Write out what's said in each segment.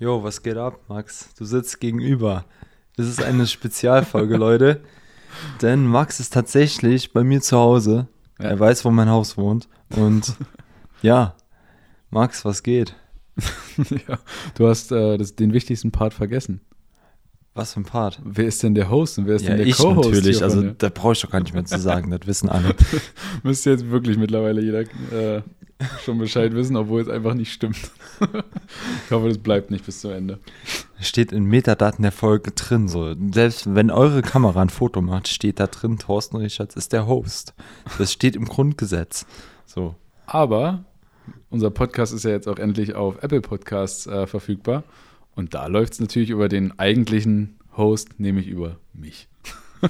Jo, was geht ab, Max? Du sitzt gegenüber. Das ist eine Spezialfolge, Leute. Denn Max ist tatsächlich bei mir zu Hause. Ja. Er weiß, wo mein Haus wohnt. Und ja, Max, was geht? ja, du hast äh, das, den wichtigsten Part vergessen. Was für ein Part? Wer ist denn der Host und wer ist Ja, denn der ich Co-Host? natürlich. Also da brauche ich doch gar nicht mehr zu sagen. Das wissen alle. müsste jetzt wirklich mittlerweile jeder äh, schon Bescheid wissen, obwohl es einfach nicht stimmt. ich hoffe, das bleibt nicht bis zum Ende. Steht in Metadaten der Folge drin. So. Selbst wenn eure Kamera ein Foto macht, steht da drin, Thorsten Richards ist der Host. Das steht im Grundgesetz. So. Aber unser Podcast ist ja jetzt auch endlich auf Apple Podcasts äh, verfügbar. Und da läuft es natürlich über den eigentlichen Host, nämlich über mich.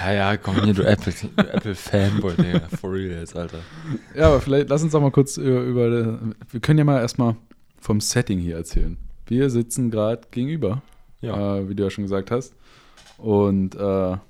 Ja, ja, komm hier, du Apple, du Apple Fanboy, Digga. For real jetzt, Alter. Ja, aber vielleicht lass uns doch mal kurz über, über wir können ja mal erstmal vom Setting hier erzählen. Wir sitzen gerade gegenüber, Ja. äh, wie du ja schon gesagt hast. Und äh, ja,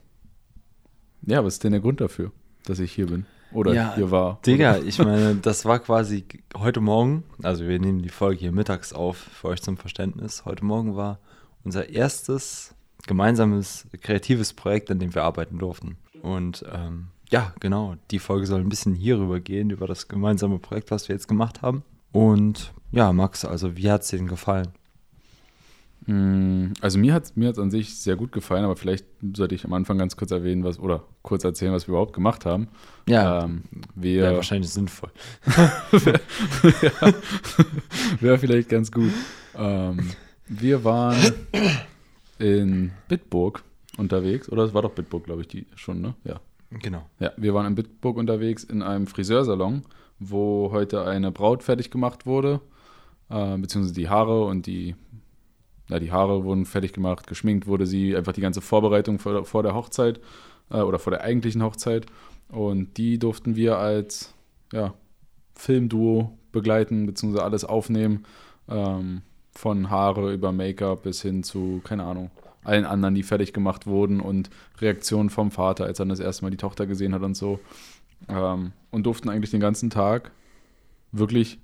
was ist denn der Grund dafür, dass ich hier bin? Oder Ja, hier war? Digga, ich meine, das war quasi heute Morgen, also wir nehmen die Folge hier mittags auf, für euch zum Verständnis. Heute Morgen war unser erstes gemeinsames kreatives Projekt, an dem wir arbeiten durften. Und ähm, ja, genau, die Folge soll ein bisschen hierüber gehen, über das gemeinsame Projekt, was wir jetzt gemacht haben. Und ja, Max, also wie hat es dir denn gefallen? Mm, Also mir hat es mir hat's an sich sehr gut gefallen, aber vielleicht sollte ich am Anfang ganz kurz erwähnen, was oder kurz erzählen, was wir überhaupt gemacht haben. Ähm, wir ja wahrscheinlich sinnvoll. Wäre vielleicht ganz gut. Ähm, wir waren in Bitburg unterwegs, oder es war doch Bitburg, glaube ich, die schon, ne? Ja. Genau. Ja, wir waren in Bitburg unterwegs in einem Friseursalon, wo heute eine Braut fertig gemacht wurde, äh, beziehungsweise die Haare und die, ja, die Haare wurden fertig gemacht, geschminkt wurde sie, einfach die ganze Vorbereitung vor, vor der Hochzeit äh, oder vor der eigentlichen Hochzeit. Und die durften wir als ja, Filmduo begleiten, beziehungsweise alles aufnehmen, ähm, von Haare über Make-up bis hin zu, keine Ahnung, allen anderen, die fertig gemacht wurden und Reaktionen vom Vater, als er das erste Mal die Tochter gesehen hat und so. Ähm, und durften eigentlich den ganzen Tag wirklich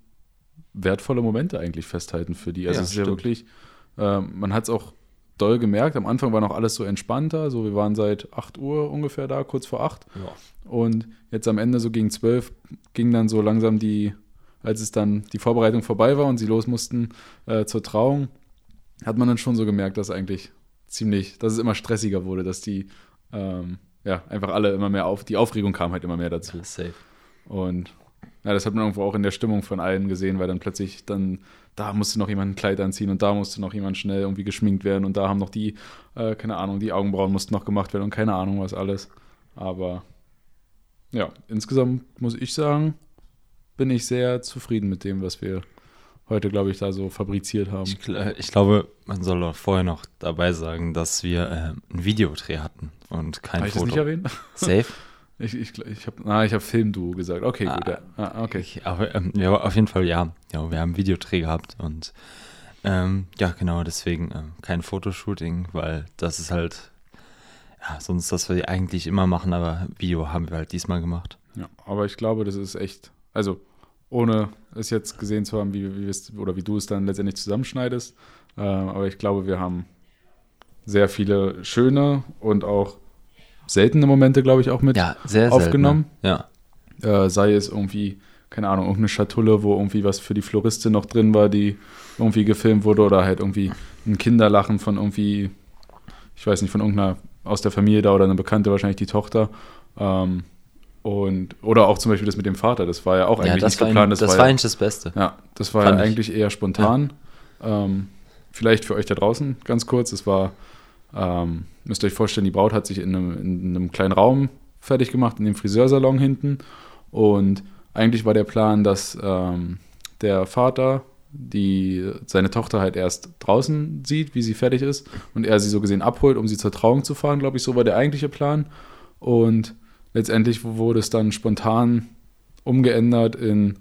wertvolle Momente eigentlich festhalten für die. Also Ja, es ist ja stimmt. wirklich, ähm, man hat es auch doll gemerkt. Am Anfang war noch alles so entspannter. So, wir waren seit 8 Uhr ungefähr da, kurz vor 8. Ja. Und jetzt am Ende, so gegen 12, ging dann so langsam die, als es dann die Vorbereitung vorbei war und sie los mussten äh, zur Trauung, hat man dann schon so gemerkt, dass eigentlich ziemlich, dass es immer stressiger wurde, dass die ähm, ja einfach alle immer mehr auf, die Aufregung kam halt immer mehr dazu. Safe. Und ja, das hat man irgendwo auch in der Stimmung von allen gesehen, weil dann plötzlich dann, da musste noch jemand ein Kleid anziehen und da musste noch jemand schnell irgendwie geschminkt werden und da haben noch die, äh, keine Ahnung, die Augenbrauen mussten noch gemacht werden und keine Ahnung was alles. Aber ja, insgesamt muss ich sagen, bin ich sehr zufrieden mit dem, was wir heute, glaube ich, da so fabriziert haben. Ich, gl- ich glaube, man soll auch vorher noch dabei sagen, dass wir ähm, einen Videodreh hatten und kein Habe ich das Foto. nicht erwähnt? Safe? Ich, ich, ich habe ah, ich hab Filmduo gesagt. Okay, gut. Ja. Ah, okay. Ich, aber, ähm, ja, auf jeden Fall ja. Ja, wir haben Videodreh gehabt und ähm, ja, genau, deswegen ähm, kein Fotoshooting, weil das ist halt ja, sonst das wir eigentlich immer machen, aber Video haben wir halt diesmal gemacht. Ja, aber ich glaube, das ist echt, also ohne es jetzt gesehen zu haben, wie, wie wir es oder wie du es dann letztendlich zusammenschneidest, äh, aber ich glaube, wir haben sehr viele schöne und auch seltene Momente, glaube ich, auch mit Ja, sehr aufgenommen. Selten, ne? äh, sei es irgendwie, keine Ahnung, irgendeine Schatulle, wo irgendwie was für die Floristin noch drin war, die irgendwie gefilmt wurde oder halt irgendwie ein Kinderlachen von irgendwie, ich weiß nicht, von irgendeiner aus der Familie da oder eine Bekannte, wahrscheinlich die Tochter. Ähm, und, oder auch zum Beispiel das mit dem Vater, das war ja auch Ja, ja eigentlich das, nicht geplant. ein, Das, das war war ja, eigentlich das Beste. ja, das war ja ich. eigentlich eher spontan. Ähm, vielleicht für euch da draußen ganz kurz. Es war, ähm, müsst ihr euch vorstellen, die Braut hat sich in einem, in einem kleinen Raum fertig gemacht, in dem Friseursalon hinten. Und eigentlich war der Plan, dass ähm, der Vater die seine Tochter halt erst draußen sieht, wie sie fertig ist und er sie so gesehen abholt, um sie zur Trauung zu fahren, glaube ich, so war der eigentliche Plan. Und letztendlich wurde es dann spontan umgeändert in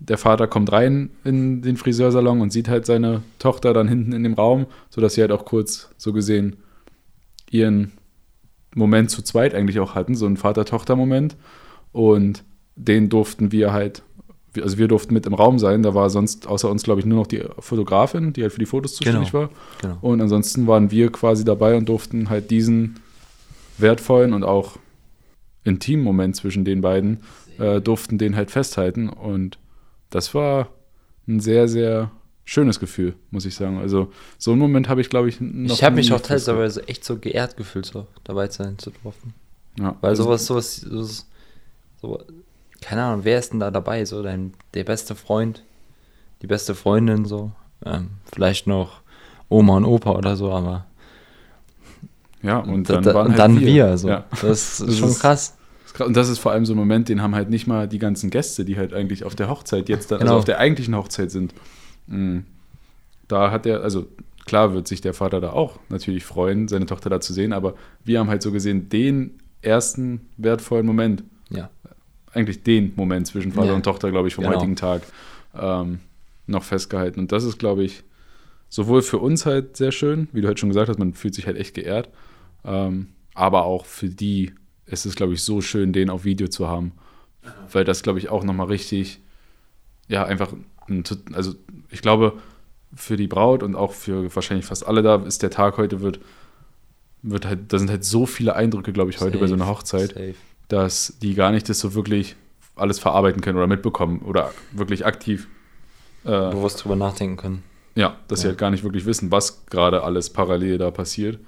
der Vater kommt rein in den Friseursalon und sieht halt seine Tochter dann hinten in dem Raum, sodass sie halt auch kurz so gesehen ihren Moment zu zweit eigentlich auch hatten, so einen Vater-Tochter-Moment. Und den durften wir halt also wir durften mit im Raum sein. Da war sonst außer uns, glaube ich, nur noch die Fotografin, die halt für die Fotos zuständig war. Genau. Und ansonsten waren wir quasi dabei und durften halt diesen wertvollen und auch intimen Moment zwischen den beiden, äh, durften den halt festhalten. Und das war ein sehr, sehr schönes Gefühl, muss ich sagen. Also so einen Moment habe ich, glaube ich, noch ich habe mich auch teilweise echt so geehrt gefühlt, so dabei sein zu dürfen. Ja, Weil also- sowas, sowas, sowas, so, keine Ahnung, wer ist denn da dabei? So dein, der beste Freund, die beste Freundin, so. Ähm, vielleicht noch Oma und Opa oder so, aber. Ja, und da- dann da- waren und halt dann wir. wir, so. Ja. Das ist Das schon ist- krass. Und das ist vor allem so ein Moment, den haben halt nicht mal die ganzen Gäste, die halt eigentlich auf der Hochzeit jetzt dann, Genau. also auf der eigentlichen Hochzeit sind. Mm. Da hat er, also klar wird sich der Vater da auch natürlich freuen, seine Tochter da zu sehen, aber wir haben halt so gesehen den ersten wertvollen Moment, Ja. eigentlich den Moment zwischen Vater Ja. und Tochter, glaube ich, vom Genau. heutigen Tag ähm, noch festgehalten. Und das ist, glaube ich, sowohl für uns halt sehr schön, wie du halt schon gesagt hast, man fühlt sich halt echt geehrt, ähm, aber auch für die ist es, glaube ich, so schön, den auf Video zu haben, weil das, glaube ich, auch nochmal richtig, ja, einfach, ein, also ich glaube, für die Braut und auch für wahrscheinlich fast alle da ist der Tag heute wird, wird halt, da sind halt so viele Eindrücke, glaube ich, heute bei so einer Safe, Hochzeit safe. dass die gar nicht das so wirklich alles verarbeiten können oder mitbekommen oder wirklich aktiv, äh, Bewusst drüber nachdenken können. ja, dass sie Ja. halt gar nicht wirklich wissen, was gerade alles parallel da passiert.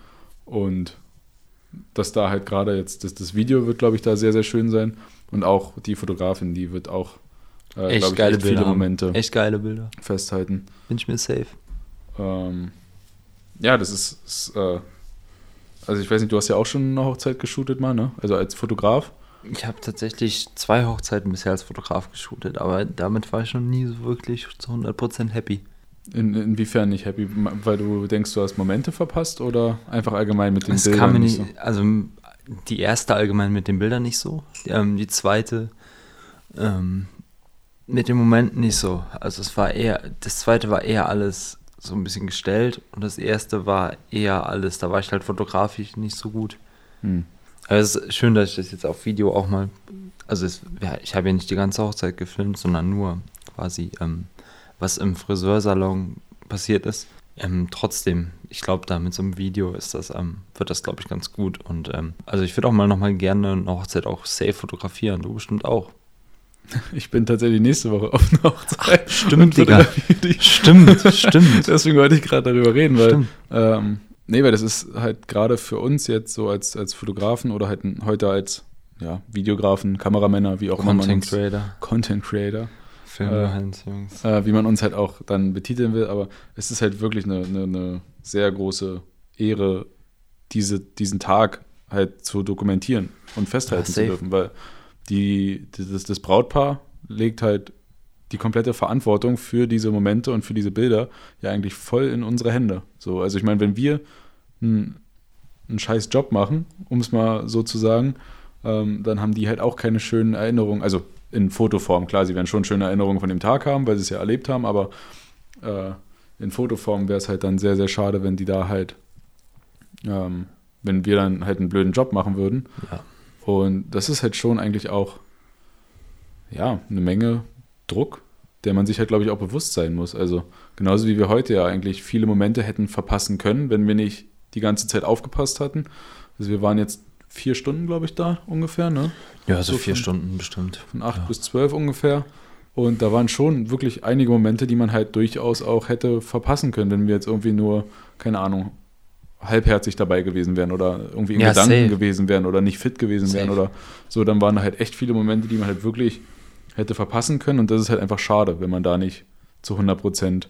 Und dass da halt gerade jetzt, das, das Video wird, glaube ich, da sehr, sehr schön sein. Und auch die Fotografin, die wird auch, äh, glaube ich, geile echt viele Bilder. haben. Momente Echt geile Bilder. festhalten. Bin ich mir safe. Ähm, ja, das ist, ist äh, also ich weiß nicht, du hast ja auch schon eine Hochzeit geshootet mal, ne? Also als Fotograf. Ich habe tatsächlich zwei Hochzeiten bisher als Fotograf geshootet, aber damit war ich noch nie so wirklich zu 100% happy. In, inwiefern nicht happy? Weil du denkst, du hast Momente verpasst oder einfach allgemein mit den Es Bildern kam mir nicht so? also die erste allgemein mit den Bildern nicht so, ähm, die zweite ähm, mit dem Moment nicht so. Also es war eher, das zweite war eher alles so ein bisschen gestellt und das erste war eher alles, da war ich halt fotografisch nicht so gut. Hm. Aber es ist schön, dass ich das jetzt auf Video auch mal, also es, ja, ich habe ja nicht die ganze Hochzeit gefilmt, sondern nur quasi, ähm, was im Friseursalon passiert ist. Ähm, trotzdem, ich glaube, da mit so einem Video ist das, ähm, wird das, glaube ich, ganz gut. Und ähm, also ich würde auch mal nochmal gerne eine Hochzeit auch safe fotografieren. Du bestimmt auch. Ich bin tatsächlich nächste Woche auf einer Hochzeit. stimmt, und Digga. Stimmt, stimmt. Deswegen wollte ich gerade darüber reden, weil, Stimmt. ähm, nee, weil das ist halt gerade für uns jetzt so als, als Fotografen oder halt heute als ja, Videografen, Kameramänner, wie auch immer man Content Creator. Content Creator, Film Äh, Hans, Jungs. äh, wie man uns halt auch dann betiteln will, aber es ist halt wirklich eine, eine, eine sehr große Ehre, diese, diesen Tag halt zu dokumentieren und festhalten Ja, zu dürfen, weil die, das, das Brautpaar legt halt die komplette Verantwortung für diese Momente und für diese Bilder ja eigentlich voll in unsere Hände. So, also ich meine, wenn wir einen, einen scheiß Job machen, um es mal so zu sagen, ähm, dann haben die halt auch keine schönen Erinnerungen, also in Fotoform, klar, sie werden schon schöne Erinnerungen von dem Tag haben, weil sie es ja erlebt haben, aber äh, in Fotoform wäre es halt dann sehr, sehr schade, wenn die da halt, ähm, wenn wir dann halt einen blöden Job machen würden. Ja. Und das ist halt schon eigentlich auch, ja, eine Menge Druck, der man sich halt, glaube ich, auch bewusst sein muss. Also genauso wie wir heute ja eigentlich viele Momente hätten verpassen können, wenn wir nicht die ganze Zeit aufgepasst hatten. Also wir waren jetzt vier Stunden, glaube ich, da ungefähr, ne? Ja, so so vier von- Stunden bestimmt. Von acht Ja. bis zwölf ungefähr. Und da waren schon wirklich einige Momente, die man halt durchaus auch hätte verpassen können, wenn wir jetzt irgendwie nur, keine Ahnung, halbherzig dabei gewesen wären oder irgendwie in Ja, Gedanken safe. gewesen wären oder nicht fit gewesen wären Safe. oder so. Dann waren da halt echt viele Momente, die man halt wirklich hätte verpassen können. Und das ist halt einfach schade, wenn man da nicht zu 100 Prozent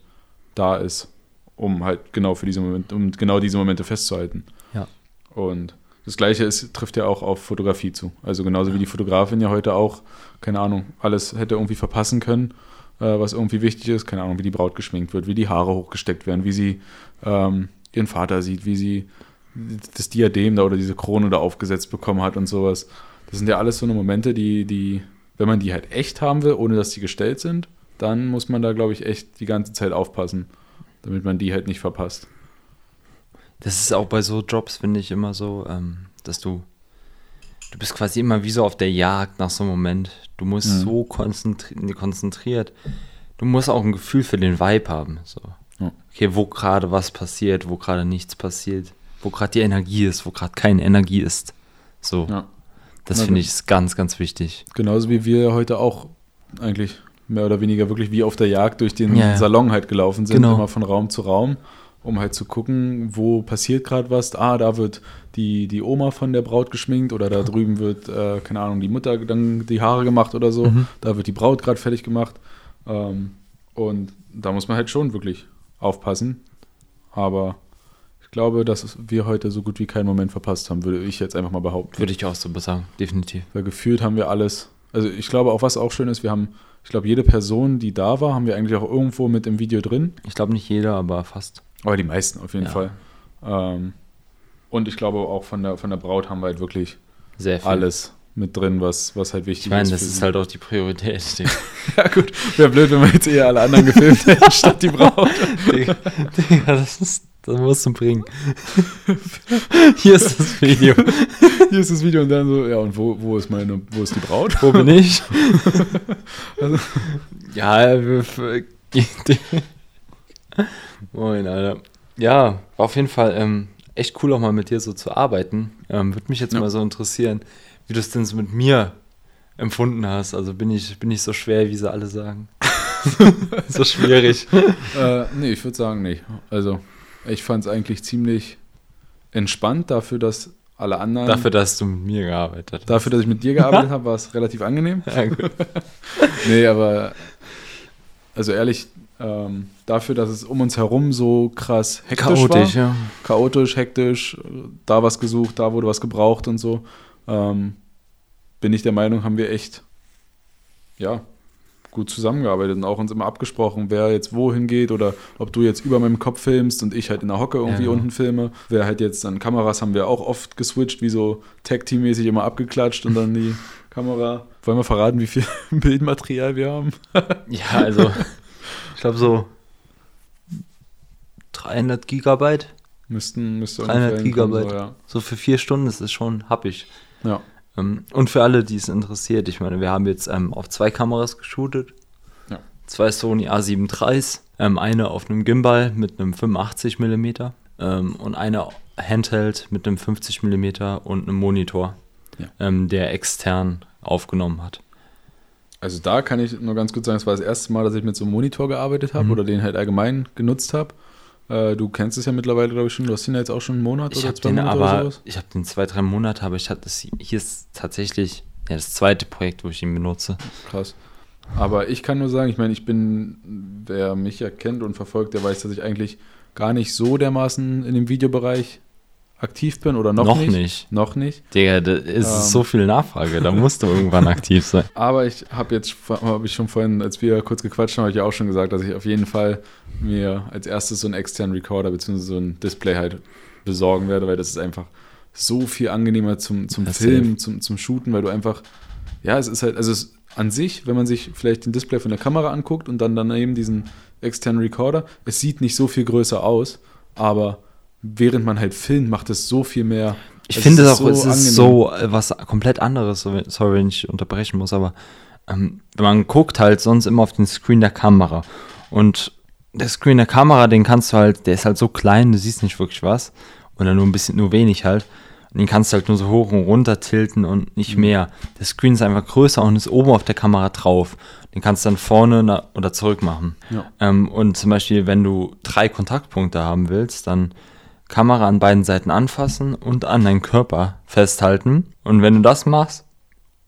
da ist, um halt genau für diese Momente, um genau diese Momente festzuhalten. Ja. Und das Gleiche ist, trifft ja auch auf Fotografie zu. Also genauso wie die Fotografin ja heute auch, keine Ahnung, alles hätte irgendwie verpassen können, äh, was irgendwie wichtig ist. Keine Ahnung, wie die Braut geschminkt wird, wie die Haare hochgesteckt werden, wie sie ähm, ihren Vater sieht, wie sie das Diadem da oder diese Krone da aufgesetzt bekommen hat und sowas. Das sind ja alles so eine Momente, die, die, wenn man die halt echt haben will, ohne dass die gestellt sind, dann muss man da, glaube ich, echt die ganze Zeit aufpassen, damit man die halt nicht verpasst. Das ist auch bei so Jobs, finde ich, immer so, ähm, dass du, du bist quasi immer wie so auf der Jagd nach so einem Moment. Du musst Mhm. so konzentri konzentriert. Du musst auch ein Gefühl für den Vibe haben. So. Ja. Okay, wo gerade was passiert, wo gerade nichts passiert, wo gerade die Energie ist, wo gerade keine Energie ist. So. Ja. Das finde ich ist ganz, ganz wichtig. Genauso wie wir heute auch eigentlich mehr oder weniger wirklich wie auf der Jagd durch den ja. Salon halt gelaufen sind, Genau. immer von Raum zu Raum, um halt zu gucken, wo passiert gerade was. Ah, da wird die, die Oma von der Braut geschminkt oder da drüben wird, äh, keine Ahnung, die Mutter dann die Haare gemacht oder so. Mhm. Da wird die Braut gerade fertig gemacht. Ähm, und da muss man halt schon wirklich aufpassen. Aber ich glaube, dass wir heute so gut wie keinen Moment verpasst haben, würde ich jetzt einfach mal behaupten. Würde ich auch so sagen, definitiv. Weil gefühlt haben wir alles. Also ich glaube auch, was auch schön ist, wir haben, ich glaube, jede Person, die da war, haben wir eigentlich auch irgendwo mit im Video drin. Ich glaube nicht jeder, aber fast. Aber die meisten auf jeden Ja. Fall. Ähm, und ich glaube auch von der, von der Braut haben wir halt wirklich alles mit drin, was, was halt wichtig Ich meine, ist. das ist sie. halt auch die Priorität. Ja gut, wäre blöd, wenn wir jetzt eher alle anderen gefilmt hätten, statt die Braut. Digga, Digga, das ist, das musst du bringen. Hier ist das Video. Hier ist das Video und dann so, ja und wo, wo ist meine, wo ist die Braut? Wo bin ich? Also- ja, wir- Moin, Alter. Ja, war auf jeden Fall ähm, echt cool auch mal mit dir so zu arbeiten. Ähm, Würde mich jetzt Ja. mal so interessieren, wie du es denn so mit mir empfunden hast. Also bin ich, bin ich so schwer, wie sie alle sagen. so schwierig. Äh, nee, ich würde sagen nicht. Also, ich fand es eigentlich ziemlich entspannt dafür, dass alle anderen. Dafür, dass du mit mir gearbeitet hast. dafür, dass ich mit dir gearbeitet habe, war es relativ angenehm. Ja, gut. Nee, aber. Also ehrlich, ähm, dafür, dass es um uns herum so krass hektisch Chaotisch, war. ja. Chaotisch, hektisch, da was gesucht, da wurde was gebraucht und so. Ähm, bin ich der Meinung, haben wir echt. Ja, gut zusammengearbeitet und auch uns immer abgesprochen, wer jetzt wohin geht oder ob du jetzt über meinem Kopf filmst und ich halt in der Hocke irgendwie Ja. unten filme. Wer halt jetzt an Kameras haben wir auch oft geswitcht, wie so Tag-Team-mäßig immer abgeklatscht und dann die Kamera. Wollen wir verraten, wie viel Bildmaterial wir haben? Ja, also, ich glaube so 300 Gigabyte. Müssten, müsste 300 ungefähr hinkommen, Gigabyte. So, ja. So für vier Stunden ist es schon happig. ja. Ähm, Und für alle, die es interessiert, ich meine, wir haben jetzt ähm, auf zwei Kameras geshootet. Ja. Zwei Sony A7 IIIs, ähm, eine auf einem Gimbal mit einem 85 mm ähm, und eine Handheld mit einem 50 mm und einem Monitor, Ja. ähm, der extern aufgenommen hat. Also da kann ich nur ganz kurz sagen, es war das erste Mal, dass ich mit so einem Monitor gearbeitet habe Mhm. oder den halt allgemein genutzt habe. Äh, du kennst es ja mittlerweile, glaube ich, schon. Du hast ihn ja jetzt auch schon einen Monat Ich oder zwei den Monate oder aber, sowas. ich habe den zwei, drei Monate, aber ich hatte das, hier ist tatsächlich ja, das zweite Projekt, wo ich ihn benutze. Krass. Aber ich kann nur sagen, ich meine, ich bin, wer mich ja kennt und verfolgt, der weiß, dass ich eigentlich gar nicht so dermaßen in dem Videobereich aktiv bin oder noch, Noch nicht. nicht. Noch nicht. Digga, da ist Ähm. so viel Nachfrage, da musst du irgendwann aktiv sein. Aber ich habe jetzt, habe ich schon vorhin, als wir kurz gequatscht haben, habe ich ja auch schon gesagt, dass ich auf jeden Fall mir als erstes so einen externen Recorder bzw. so ein Display halt besorgen werde, weil das ist einfach so viel angenehmer zum, zum Das Filmen, zum, zum Shooten, weil du einfach, ja, es ist halt, also es an sich, wenn man sich vielleicht den Display von der Kamera anguckt und dann daneben diesen externen Recorder, es sieht nicht so viel größer aus, aber während man halt filmt, macht es so viel mehr. Ich Es finde ist auch, so es ist so äh, was komplett anderes, sorry, wenn ich unterbrechen muss, aber ähm, man guckt halt sonst immer auf den Screen der Kamera und der Screen der Kamera, den kannst du halt, der ist halt so klein, du siehst nicht wirklich was oder nur ein bisschen, nur wenig halt. Und den kannst du halt nur so hoch und runter tilten und nicht Mhm. mehr. Der Screen ist einfach größer und ist oben auf der Kamera drauf. Den kannst du dann vorne oder zurück machen. Ja. Ähm, und zum Beispiel, wenn du drei Kontaktpunkte haben willst, dann Kamera an beiden Seiten anfassen und an deinen Körper festhalten. Und wenn du das machst,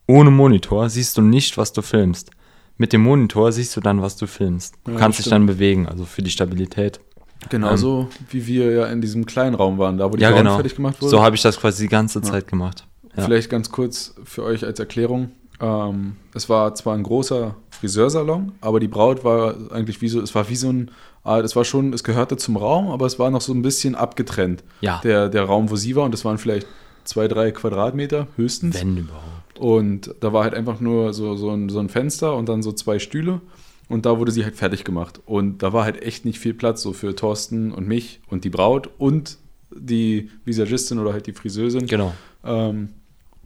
ohne Monitor, siehst du nicht, was du filmst. Mit dem Monitor siehst du dann, was du filmst. Du Ja, kannst dich dann bewegen, also für die Stabilität. Genauso wie wir ja in diesem kleinen Raum waren, da wo die ja, Braut genau. fertig gemacht wurde. So habe ich das quasi die ganze Ja. Zeit gemacht. Ja. Vielleicht ganz kurz für euch als Erklärung. Ähm, es war zwar ein großer Friseursalon, aber die Braut war eigentlich wie so, es war wie so ein, ah, es war schon, es gehörte zum Raum, aber es war noch so ein bisschen abgetrennt. Ja, Der, der Raum, wo sie war, und das waren vielleicht zwei, drei Quadratmeter höchstens. wenn überhaupt. Und da war halt einfach nur so, so, ein, so ein Fenster und dann so zwei Stühle. Und da wurde sie halt fertig gemacht. Und da war halt echt nicht viel Platz so für Thorsten und mich und die Braut und die Visagistin oder halt die Friseusin. Genau. Ähm,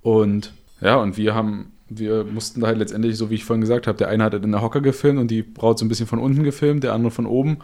Und ja, und wir haben, wir mussten da halt letztendlich, so wie ich vorhin gesagt habe, der eine hat halt in der Hocker gefilmt und die Braut so ein bisschen von unten gefilmt, der andere von oben.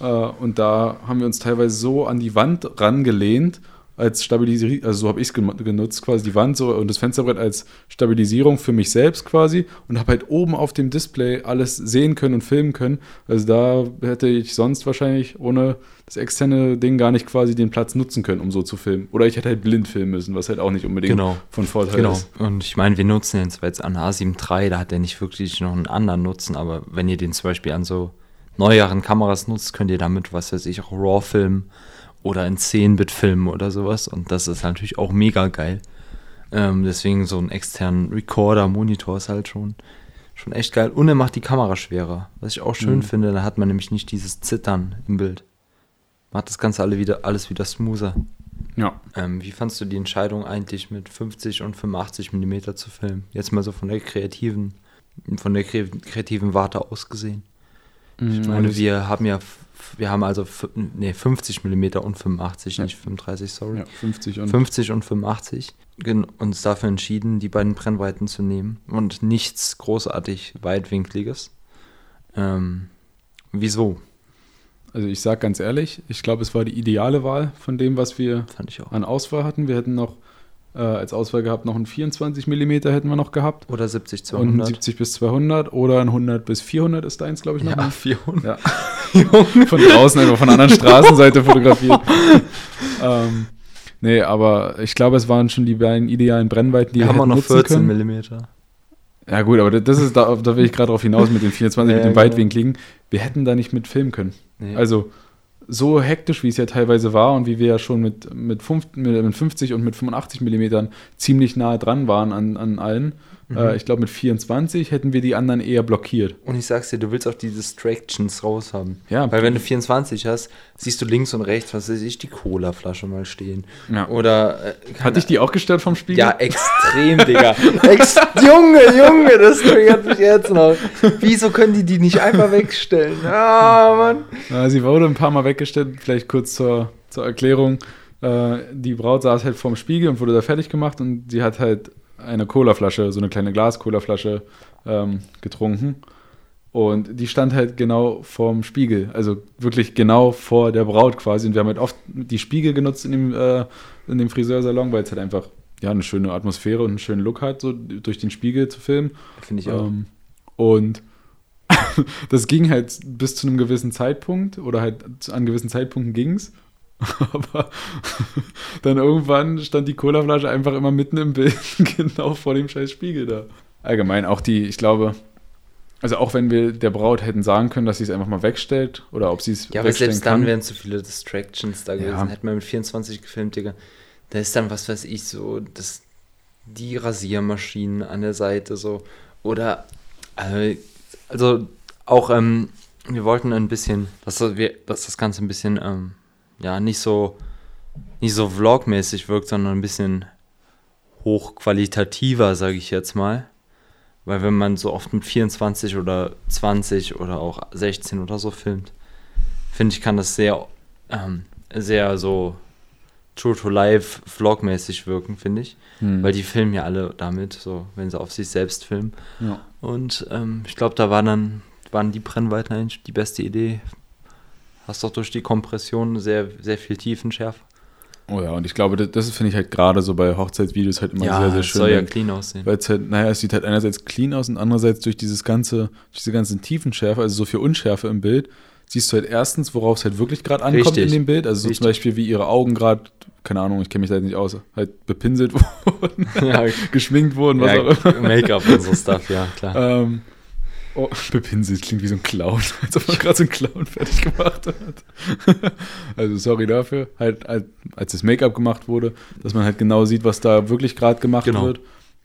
Äh, und da haben wir uns teilweise so an die Wand rangelehnt als Stabilisierung, also so habe ich es genutzt, quasi die Wand so und das Fensterbrett als Stabilisierung für mich selbst quasi und habe halt oben auf dem Display alles sehen können und filmen können. Also da hätte ich sonst wahrscheinlich ohne das externe Ding gar nicht quasi den Platz nutzen können, um so zu filmen. Oder ich hätte halt blind filmen müssen, was halt auch nicht unbedingt Genau. von Vorteil Genau. ist. Und ich meine, wir nutzen den zwar jetzt an A7 III, da hat der nicht wirklich noch einen anderen Nutzen, aber wenn ihr den zum Beispiel an so neueren Kameras nutzt, könnt ihr damit, was weiß ich, auch RAW filmen oder in 10-Bit filmen oder sowas. Und das ist natürlich auch mega geil. Ähm, deswegen so einen externen Recorder, Monitor ist halt schon, schon echt geil. Und er macht die Kamera schwerer. Was ich auch schön Mhm. finde, da hat man nämlich nicht dieses Zittern im Bild. Macht das Ganze alle wieder, alles wieder smoother. Ja. Ähm, wie fandst du die Entscheidung eigentlich mit 50 und 85 mm zu filmen? Jetzt mal so von der kreativen, von der kre kreativen Warte aus gesehen. Ich meine, wir haben ja, wir haben also nee, 50 mm und 85, Ja. nicht 35, sorry. ja, 50 und 50 und 85 gen- uns dafür entschieden, die beiden Brennweiten zu nehmen und nichts großartig weitwinkliges. Ähm, wieso? Also ich sage ganz ehrlich, ich glaube, es war die ideale Wahl von dem, was wir an Auswahl hatten. Wir hätten noch äh, als Auswahl gehabt noch einen 24 mm hätten wir noch gehabt. Oder 70 zu Und ein 100. 70 bis 200 oder ein 100 bis 400 ist deins, glaube ich, noch. Ja, ne? 400. Ja. Von draußen, einfach von der anderen Straßenseite fotografiert. ähm, nee, aber ich glaube, es waren schon die beiden idealen Brennweiten, die Wir haben hätten auch noch nutzen 14 können. mm. Ja gut, aber das ist, da, da will ich gerade drauf hinaus mit den 24, Ja, mit den genau. weitwinkligen. Wir hätten da nicht mit filmen können. Nee. Also so hektisch, wie es ja teilweise war und wie wir ja schon mit, mit, fünf, mit, mit 50 und mit 85 Millimetern ziemlich nahe dran waren an, an allen. Mhm. Äh, ich glaube, mit 24 hätten wir die anderen eher blockiert. Und ich sag's dir, du willst auch die Distractions raushaben. Ja, Weil wenn du 24 hast, siehst du links und rechts, was weiß ich, die Cola-Flasche mal stehen. Ja. Oder. Äh, Hat dich die auch gestört vom Spiegel? Ja, extrem, Digga. Ex Junge, Junge, das triggert mich jetzt noch. Wieso können die die nicht einfach wegstellen? Ah, Mann. Ja, sie wurde ein paar Mal weggestellt, vielleicht kurz zur, zur Erklärung. Äh, die Braut saß halt vorm Spiegel und wurde da fertig gemacht und sie hat halt eine Colaflasche, so eine kleine Glas-Colaflasche ähm, getrunken. Und die stand halt genau vorm Spiegel, also wirklich genau vor der Braut quasi. Und wir haben halt oft die Spiegel genutzt in dem, äh, in dem Friseursalon, weil es halt einfach ja, eine schöne Atmosphäre und einen schönen Look hat, so durch den Spiegel zu filmen. Finde ich auch. Ähm, und das ging halt bis zu einem gewissen Zeitpunkt oder halt an gewissen Zeitpunkten ging's. Aber dann irgendwann stand die Colaflasche einfach immer mitten im Bild, genau vor dem scheiß Spiegel da. Allgemein auch die, ich glaube, also auch wenn wir der Braut hätten sagen können, dass sie es einfach mal wegstellt oder ob sie es Ja, aber selbst dann kann. wären zu viele Distractions da gewesen. Ja. Hätten wir mit 24 gefilmt, Digga. Da ist dann, was weiß ich, so, das, die Rasiermaschinen an der Seite so. Oder, also, also auch, ähm, wir wollten ein bisschen, dass, das- wir, dass das Ganze ein bisschen, ähm, ja, nicht so, nicht so vlogmäßig wirkt, sondern ein bisschen hochqualitativer, sage ich jetzt mal. Weil wenn man so oft mit 24 oder 20 oder auch 16 oder so filmt, finde ich, kann das sehr, ähm, sehr so True to Life Vlogmäßig wirken, finde ich. Hm. Weil die filmen ja alle damit, so wenn sie auf sich selbst filmen. ja. Und ähm, ich glaube, da war dann, waren die Brennweiten eigentlich die beste Idee. Hast doch durch die Kompression sehr, sehr viel Tiefenschärfe. Oh ja, und ich glaube, das, das finde ich halt gerade so bei Hochzeitsvideos halt immer sehr, sehr es schön. soll ja clean aussehen. Weil es halt, naja, es sieht halt einerseits clean aus und andererseits durch dieses ganze, durch diese ganzen Tiefenschärfe, also so viel Unschärfe im Bild, siehst du halt erstens, worauf es halt wirklich gerade ankommt Richtig. in dem Bild. Also so zum Beispiel, wie ihre Augen gerade, keine Ahnung, ich kenne mich da jetzt nicht aus, halt bepinselt wurden, ja, geschminkt wurden, was auch ja, immer. Make-up und so Stuff, ja, klar. Ähm, oh, bepinselt klingt wie so ein Clown, als ob man gerade so einen Clown fertig gemacht hat. also sorry dafür, halt, halt als das Make-up gemacht wurde, dass man halt genau sieht, was da wirklich gerade gemacht Genau. wird.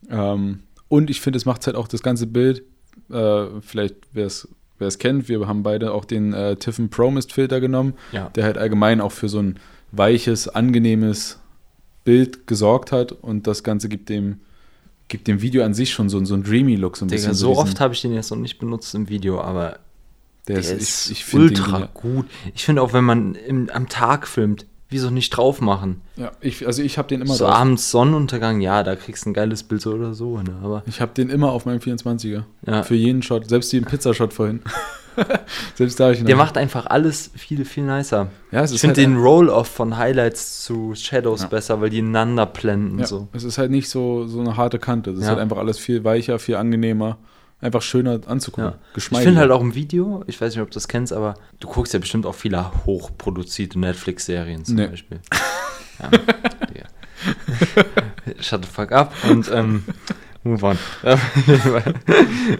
Ähm, und ich finde, es macht halt auch das ganze Bild, äh, vielleicht wer es wer es kennt, wir haben beide auch den äh, Tiffen Pro Mist Filter genommen, Ja. der halt allgemein auch für so ein weiches, angenehmes Bild gesorgt hat und das Ganze gibt dem gibt dem Video an sich schon so, so einen dreamy Look so ein Digga, bisschen. so diesen- oft habe ich den jetzt noch nicht benutzt im Video, aber Der der ist, ist ich, ich ultra gut. Ich finde auch, wenn man im, am Tag filmt, Wieso nicht drauf machen? Ja, ich, also ich habe den immer so drauf. abends Sonnenuntergang, ja, da kriegst du ein geiles Bild so oder so, ne? Aber Ich habe den immer auf meinem 24er. Ja. Für jeden Shot, selbst den Pizzashot vorhin. selbst da habe ich ihn der noch- macht einfach alles viel, viel nicer. Ja, es Ich ist finde halt den Roll-Off von Highlights zu Shadows Ja. besser, weil die ineinander blenden Ja, so. Es ist halt nicht so, so eine harte Kante. Es ist halt einfach alles viel weicher, viel angenehmer. Einfach schöner anzugucken. Ich finde halt auch im Video, ich weiß nicht, ob du das kennst, aber du guckst ja bestimmt auch viele hochproduzierte Netflix-Serien zum Nee. Beispiel. Ja. Shut the fuck up und ähm, move on.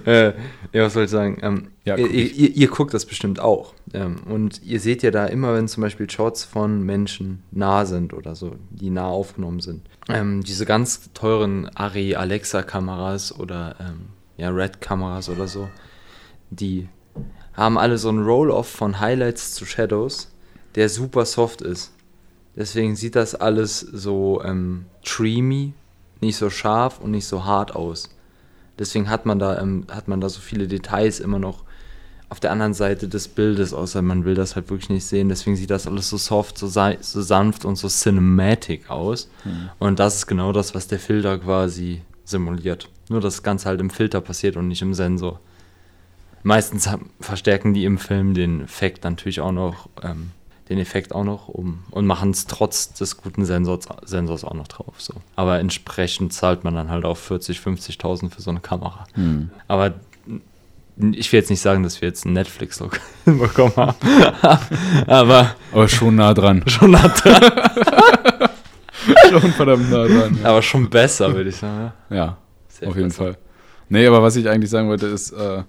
äh, ja, was soll ich sagen? Ähm, Ja, ihr, ihr, ihr, guckt das bestimmt auch. Ähm, und ihr seht ja da immer, wenn zum Beispiel Shots von Menschen nah sind oder so, die nah aufgenommen sind. Ähm, diese ganz teuren Arri Alexa-Kameras oder ähm, ja, Red-Kameras oder so, die haben alle so einen Roll-Off von Highlights zu Shadows, der super soft ist. Deswegen sieht das alles so ähm, dreamy, nicht so scharf und nicht so hart aus. Deswegen hat man da ähm, hat man da so viele Details immer noch auf der anderen Seite des Bildes, außer man will das halt wirklich nicht sehen. Deswegen sieht das alles so soft, so, so sanft und so cinematic aus. Und das ist genau das, was der Filter quasi simuliert. Nur dass das Ganze halt im Filter passiert und nicht im Sensor. Meistens verstärken die im Film den Effekt natürlich auch noch, ähm, den Effekt auch noch um und machen es trotz des guten Sensors, Sensors auch noch drauf. So. Aber entsprechend zahlt man dann halt auch 40, 50.000 für so eine Kamera. Hm. Aber ich will jetzt nicht sagen, dass wir jetzt einen Netflix-Look bekommen haben. aber Aber schon nah dran. schon, hat, schon verdammt nah dran. Ja, aber schon besser, würde ich sagen. Ja. ja Safe auf jeden besser. Fall. Nee, aber was ich eigentlich sagen wollte, ist, äh,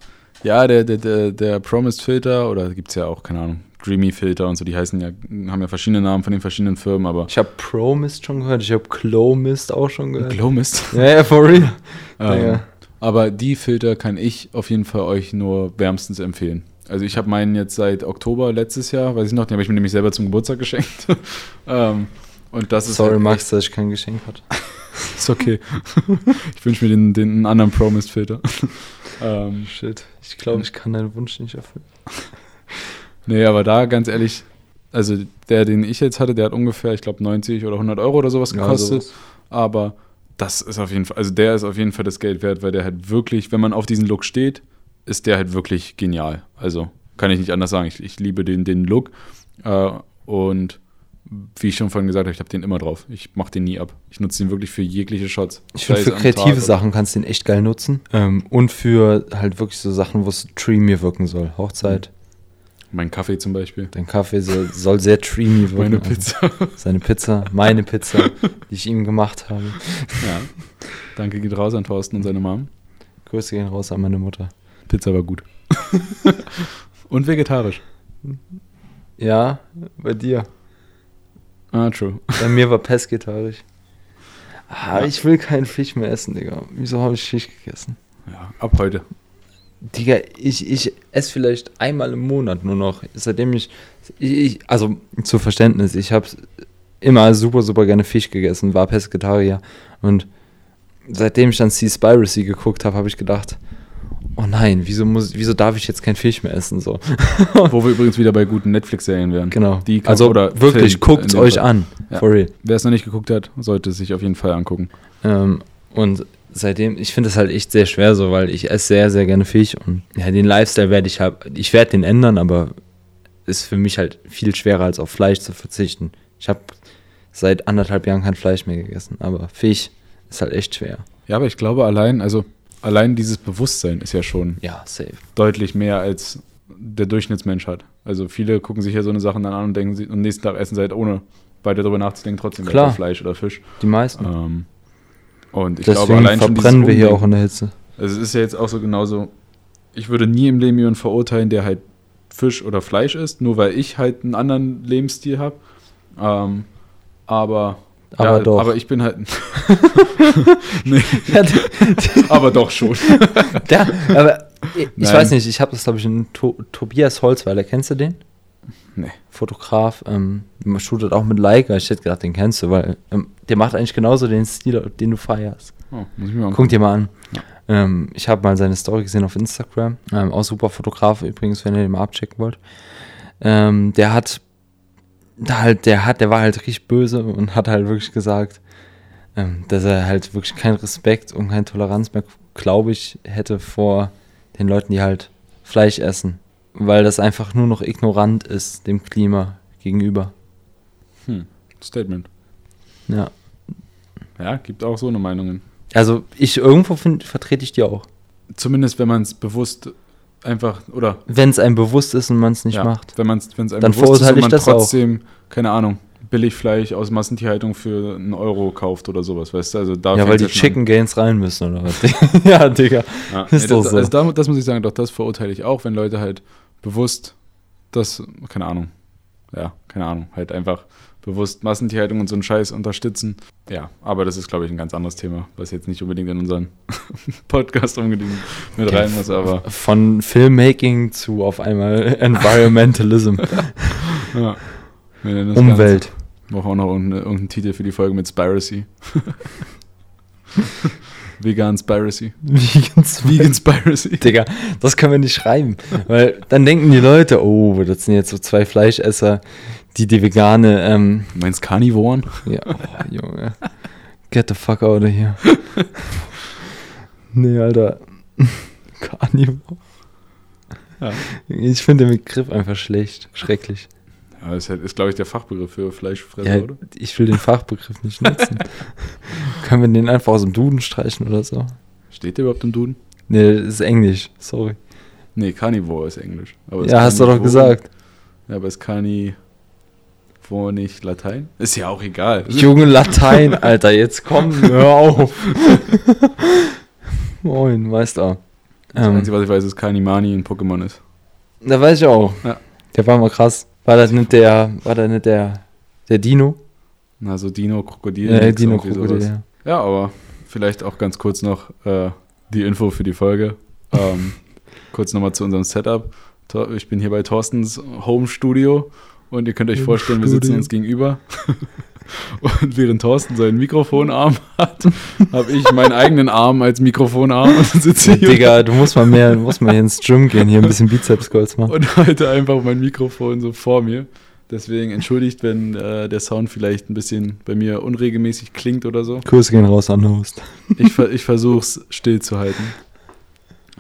ja, der, der, der, der Promised-Filter, oder gibt es ja auch, keine Ahnung, Dreamy-Filter und so, die heißen ja, haben ja verschiedene Namen von den verschiedenen Firmen, aber Ich habe Pro Mist schon gehört, ich habe Glow Mist auch schon gehört. Glowmist. Ja, ja, for real. Ähm, Ja. Aber die Filter kann ich auf jeden Fall euch nur wärmstens empfehlen. Also ich habe meinen jetzt seit Oktober letztes Jahr, weiß ich noch, den habe ich mir nämlich selber zum Geburtstag geschenkt. ähm, und das ist Sorry, halt Max, dass ich kein Geschenk hatte. Ist okay. ich wünsche mir den, den anderen Promised-Filter. ähm, Shit. Ich glaube, ich kann deinen Wunsch nicht erfüllen. Nee, aber da ganz ehrlich, also der, den ich jetzt hatte, der hat ungefähr, ich glaube, 90 oder 100 Euro oder sowas gekostet. Aber das ist auf jeden Fall, also der ist auf jeden Fall das Geld wert, weil der halt wirklich, wenn man auf diesen Look steht, ist der halt wirklich genial. Also kann ich nicht anders sagen. Ich, ich liebe den, den Look. Äh, und wie ich schon vorhin gesagt habe, ich habe den immer drauf. Ich mache den nie ab. Ich nutze den wirklich für jegliche Shots. Ich finde, für kreative Sachen kannst du den echt geil nutzen. Ähm, und für halt wirklich so Sachen, wo es dreamy wirken soll. Hochzeit, Mein Kaffee zum Beispiel. dein Kaffee soll, soll sehr dreamy wirken. Meine Also Pizza. seine Pizza, meine Pizza, die ich ihm gemacht habe. ja. Danke geht raus an Thorsten und seine Mom. Grüße gehen raus an meine Mutter. Pizza war gut. und vegetarisch. Ja, bei dir. Ah, true. Bei mir war pesketarisch. Ah, Ja. ich will keinen Fisch mehr essen, Digga. Wieso habe ich Fisch gegessen? Ja, ab heute. Digga, ich, ich esse vielleicht einmal im Monat nur noch. Seitdem ich, ich, also zu Verständnis, ich habe immer super, super gerne Fisch gegessen, war Pesketarier. Und seitdem ich dann Seaspiracy geguckt habe, habe ich gedacht, oh nein, wieso, muss, wieso darf ich jetzt kein Fisch mehr essen? So. Wo wir übrigens wieder bei guten Netflix-Serien wären. genau. Die also oder wirklich, guckt es euch Fall. an. Ja. For real. Wer es noch nicht geguckt hat, sollte es sich auf jeden Fall angucken. Ähm, und seitdem, ich finde das halt echt sehr schwer so, weil ich esse sehr, sehr gerne Fisch und ja, den Lifestyle werde ich halt, ich werde den ändern, aber ist für mich halt viel schwerer als auf Fleisch zu verzichten. Ich habe seit anderthalb Jahren kein Fleisch mehr gegessen, aber Fisch ist halt echt schwer. Ja, aber ich glaube allein, also allein dieses Bewusstsein ist ja schon Ja, safe. deutlich mehr als der Durchschnittsmensch hat. Also viele gucken sich ja so eine Sachen dann an und denken, sie, am nächsten Tag essen sie halt ohne weiter darüber nachzudenken, trotzdem Klar. Fleisch oder Fisch. Die meisten. Ähm, und ich Deswegen glaube allein verbrennen wir hier auch in der Hitze. Also es ist ja jetzt auch so genauso, ich würde nie im Leben jemanden verurteilen, der halt Fisch oder Fleisch isst, nur weil ich halt einen anderen Lebensstil habe. Ähm, aber Aber ja, doch. Aber ich bin halt. nee, aber doch schon. Ja, aber ich, ich weiß nicht, ich habe das, glaube ich, in to Tobias Holzweiler. Kennst du den? Nee. Fotograf, ähm, man shootet auch mit Leica. Ich hätte gedacht, den kennst du, weil ähm, der macht eigentlich genauso den Stil, den du feierst. Oh, muss ich mir mal Guck dir mal an. Ja. Ähm, ich habe mal seine Story gesehen auf Instagram. Ähm, auch super Fotograf übrigens, wenn ihr den mal abchecken wollt. Ähm, der hat halt, der hat, der war halt richtig böse und hat halt wirklich gesagt, ähm, dass er halt wirklich keinen Respekt und keine Toleranz mehr, glaube ich, hätte vor den Leuten, die halt Fleisch essen. Weil das einfach nur noch ignorant ist dem Klima gegenüber. Hm. Statement. Ja. Ja, gibt auch so eine Meinungen. Also ich irgendwo find, vertrete ich die auch. Zumindest wenn man es bewusst einfach, oder Wenn es einem bewusst ist und man es nicht ja, macht. wenn man es wenn es einem Dann bewusst ist und man das auch. trotzdem, keine Ahnung, Billigfleisch aus Massentierhaltung für einen Euro kauft oder sowas, weißt du? Also da Ja, weil die. Chicken Gains rein müssen, oder was? ja, Digga. Ja, Ist nee, doch das, so. Also da, das muss ich sagen, doch das verurteile ich auch, wenn Leute halt bewusst das, keine Ahnung, ja, keine Ahnung, halt einfach bewusst Massentierhaltung und so einen Scheiß unterstützen. Ja, aber das ist, glaube ich, ein ganz anderes Thema, was jetzt nicht unbedingt in unseren Podcast unbedingt mit Okay. rein muss, aber Von Filmmaking zu auf einmal Environmentalism, ja. Umwelt. Ganze. Brauchen auch noch irgendeine- irgendeinen Titel für die Folge mit Spiracy. Vegan Spiracy. Vegans, Vegan Spiracy. Digga, das können wir nicht schreiben. Weil dann denken die Leute, oh, das sind jetzt so zwei Fleischesser, die die vegane, ähm, Du meinst Carnivoren? ja, oh, Junge. Get the fuck out of here. nee, Alter. Carnivore. Ja. Ich finde den Begriff einfach schlecht, schrecklich. Ja, das ist, halt- glaube ich, der Fachbegriff für Fleischfresser, Ja, oder? ich will den Fachbegriff nicht nutzen. Können wir den einfach aus dem Duden streichen oder so? Steht der überhaupt im Duden? Nee, das ist Englisch, sorry. Nee, Carnivore ist Englisch. Aber Ja, hast du doch gesagt. Ja, aber ist Carnivore nicht Latein? Ist ja auch egal. Junge Latein, Alter, jetzt komm, hör auf. Moin, Meister. Das Ähm, Einzige, was ich weiß, ist Carnimani in Pokémon ist. da weiß ich auch. Ja. Der war mal krass. War das nicht der, war das nicht der, der Dino? Na, so Dino, Krokodil. Ja, nix, Dino irgendwie Krokodil, sowas. ja. Ja, aber vielleicht auch ganz kurz noch äh, die Info für die Folge. Ähm, kurz nochmal zu unserem Setup. Ich bin hier bei Thorstens Home Studio und ihr könnt euch vorstellen, wir sitzen uns gegenüber. Und während Thorsten seinen Mikrofonarm hat, habe ich meinen eigenen Arm als Mikrofonarm und sitze hier Digga, du musst mal mehr, du musst mal hier ins Gym gehen, hier ein bisschen Bizeps Curls machen. und halte einfach mein Mikrofon so vor mir. Deswegen entschuldigt, wenn äh, der Sound vielleicht ein bisschen bei mir unregelmäßig klingt oder so. Grüße gehen raus an den Host. Ich, ich versuche es still zu halten.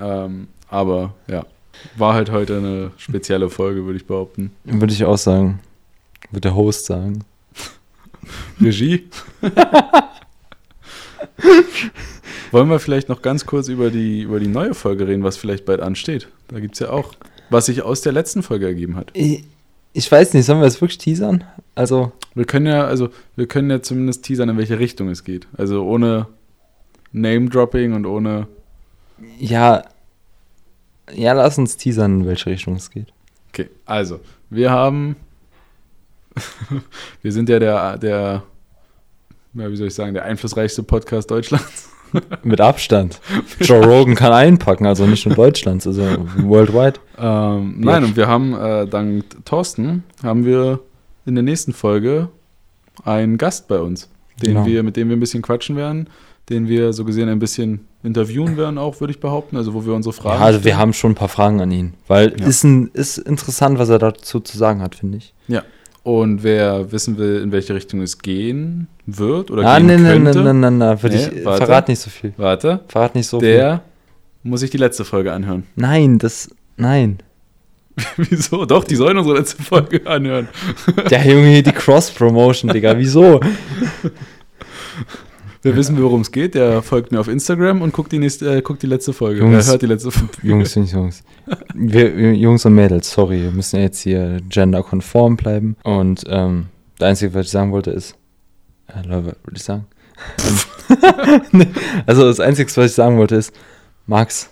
Ähm, aber ja, war halt heute eine spezielle Folge, würde ich behaupten. Würde ich auch sagen. Würde der Host sagen. Regie. Wollen wir vielleicht noch ganz kurz über die, über die neue Folge reden, was vielleicht bald ansteht? Da gibt es ja auch, was sich aus der letzten Folge ergeben hat. Ich, ich weiß nicht, sollen wir das wirklich teasern? Also, Wir können ja, also, wir können ja zumindest teasern, in welche Richtung es geht. Also ohne Name-Dropping und ohne. ja. Ja, lass uns teasern, in welche Richtung es geht. Okay, also, wir haben. wir sind ja der, der, ja, wie soll ich sagen, der einflussreichste Podcast Deutschlands. Mit Abstand. Joe Rogan kann einpacken, also nicht nur Deutschlands, also worldwide. Ähm, Ja. nein, und wir haben äh, dank Thorsten haben wir in der nächsten Folge einen Gast bei uns, den Genau. wir, mit dem wir ein bisschen quatschen werden, den wir so gesehen ein bisschen interviewen werden, auch würde ich behaupten, also wo wir unsere Ja, Fragen. also wir stellen. haben schon ein paar Fragen an ihn, weil Ja. ist, ein, ist interessant, was er dazu zu sagen hat, finde ich. Und wer wissen will, in welche Richtung es gehen wird oder Ah, gehen nee, nee, nee, könnte, nee, nee, nee, würde Nee, ich, warte. verrat nicht so viel. warte, Verrat nicht so viel. der muss sich die letzte Folge anhören. Nein, das, nein. Wieso? Doch, die sollen unsere letzte Folge anhören. Der Junge die Cross-Promotion, Digga, wieso? Wer wissen worum es geht, der folgt mir auf Instagram und guckt die, nächste, äh, guckt die letzte Folge. Jungs. Hört die letzte Folge. Jungs, Jungs, Jungs. Wir, wir, Jungs und Mädels, sorry, wir müssen jetzt hier genderkonform bleiben. Und ähm, das Einzige, was ich sagen wollte, ist. Äh, Leute, was würde ich sagen? Also, das Einzige, was ich sagen wollte, ist: Max,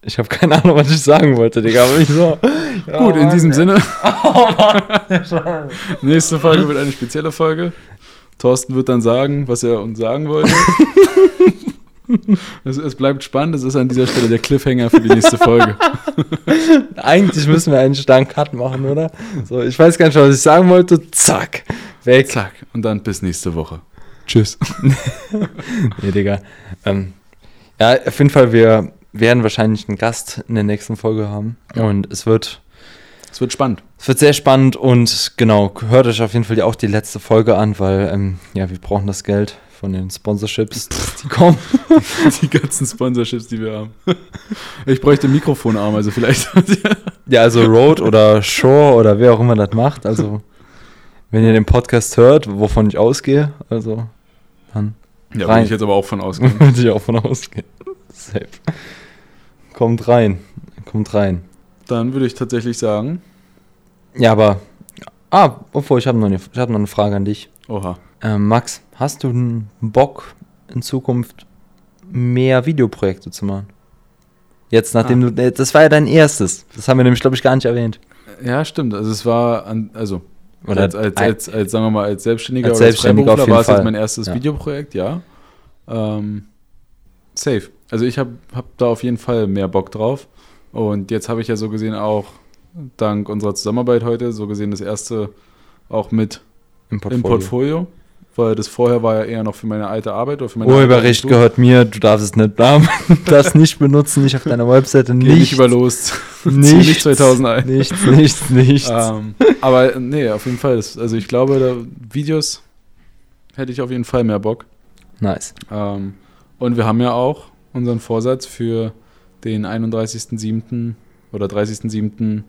ich habe keine Ahnung, was ich sagen wollte, Digga, aber ich so. Gut, in Mann, diesem. Sinne, nächste Folge wird eine spezielle Folge. Thorsten wird dann sagen, was er uns sagen wollte. es, es bleibt spannend, es ist an dieser Stelle der Cliffhanger für die nächste Folge. Eigentlich müssen wir einen starken Cut machen, oder? So, ich weiß gar nicht, was ich sagen wollte. Zack, weg. Zack, und dann bis nächste Woche. Tschüss. Nee, Digga. Ähm, ja, auf jeden Fall, wir werden wahrscheinlich einen Gast in der nächsten Folge haben. Und es wird Es wird spannend. Es wird sehr spannend und genau, hört euch auf jeden Fall auch die letzte Folge an, weil ähm, ja, wir brauchen das Geld von den Sponsorships, die kommen. die ganzen Sponsorships, die wir haben. Ich bräuchte einen Mikrofonarm, also vielleicht. ja, also Rode oder Shore oder wer auch immer das macht. Also, wenn ihr den Podcast hört, wovon ich ausgehe, also dann. Ja, rein. würde ich jetzt aber auch von ausgehen. würde ich auch von ausgehen. Safe. Kommt rein. Kommt rein. Dann würde ich tatsächlich sagen. Ja, aber. Ah, obwohl, ich habe noch, hab noch eine Frage an dich. Oha. Ähm, Max, hast du einen Bock in Zukunft mehr Videoprojekte zu machen? Jetzt, nachdem ah. du. Äh, das war ja dein erstes. Das haben wir nämlich, glaube ich, gar nicht erwähnt. Ja, stimmt. Also es war an, also oder als, als, als, als, sagen wir mal, als Selbstständiger als oder Selbstständiger als war es jetzt mein erstes ja. Videoprojekt, ja. Ähm, safe. Also ich habe hab da auf jeden Fall mehr Bock drauf. Und jetzt habe ich ja so gesehen auch, dank unserer Zusammenarbeit heute, so gesehen das erste auch mit im Portfolio. Im Portfolio weil das vorher war ja eher noch für meine alte Arbeit oder für meine Urheberrecht gehört mir, du darfst es nicht haben, das nicht benutzen, nicht auf deiner Webseite, nicht. nicht über los. Nicht 2001. Nichts, nichts, nichts. ähm, aber nee, auf jeden Fall. Das, also ich glaube, da, Videos hätte ich auf jeden Fall mehr Bock. Nice. Ähm, und wir haben ja auch unseren Vorsatz für den 31.07. oder 30.07.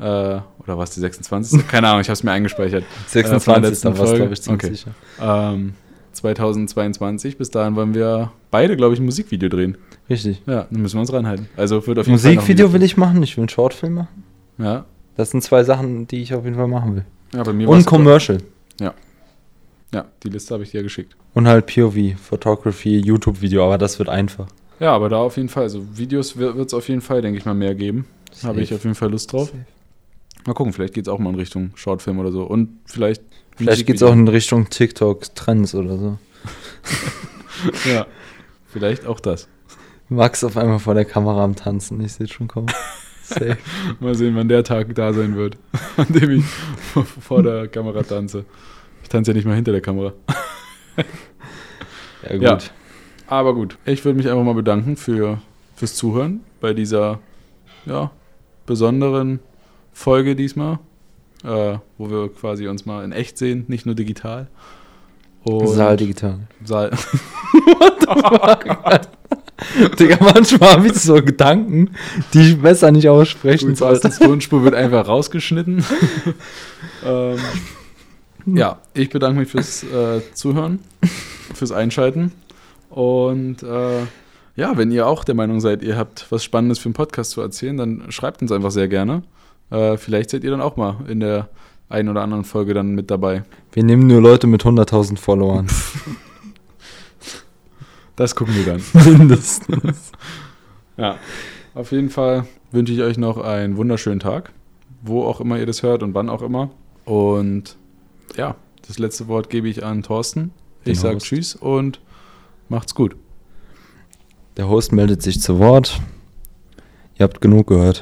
Äh, oder was, die 26? Keine Ahnung, ich habe es mir eingespeichert. 26. Äh, war glaube ich, ziemlich okay. sicher. Ähm, 2022, bis dahin wollen wir beide, glaube ich, ein Musikvideo drehen. Richtig. Ja, dann müssen wir uns ranhalten. Also wird auf jeden Musikvideo will ich machen, ich will einen Shortfilm machen. Ja. Das sind zwei Sachen, die ich auf jeden Fall machen will. Ja, bei mir Und Commercial. Ja. Ja, die Liste habe ich dir geschickt. Und halt POV, Photography, YouTube-Video, aber das wird einfach. Ja, aber da auf jeden Fall, also Videos wird es auf jeden Fall, denke ich mal, mehr geben. Habe ich auf jeden Fall Lust drauf. Safe. Mal gucken, vielleicht geht es auch mal in Richtung Shortfilm oder so. Und vielleicht. Vielleicht geht es auch in Richtung TikTok-Trends oder so. ja, vielleicht auch das. Max auf einmal vor der Kamera am Tanzen, ich sehe schon kommen. mal sehen, wann der Tag da sein wird, an dem ich vor der Kamera tanze. Ich tanze ja nicht mal hinter der Kamera. ja, gut. Ja, aber gut, ich würde mich einfach mal bedanken für, fürs Zuhören bei dieser ja, besonderen Folge diesmal, äh, wo wir quasi uns mal in echt sehen, nicht nur digital. Und Saal digital. Saal. What? Digga, manchmal habe ich so Gedanken, die ich besser nicht aussprechen soll. Die Tonspur wird einfach rausgeschnitten. ähm, ja, ich bedanke mich fürs äh, Zuhören, fürs Einschalten. Und äh, ja, wenn ihr auch der Meinung seid, ihr habt was Spannendes für einen Podcast zu erzählen, dann schreibt uns einfach sehr gerne. Äh, vielleicht seid ihr dann auch mal in der einen oder anderen Folge dann mit dabei. Wir nehmen nur Leute mit 100.000 Followern. das gucken wir dann. Mindestens. ja, auf jeden Fall wünsche ich euch noch einen wunderschönen Tag, wo auch immer ihr das hört und wann auch immer. Und ja, das letzte Wort gebe ich an Thorsten. Ich sage Tschüss und macht's gut. Der Host meldet sich zu Wort. Ihr habt genug gehört.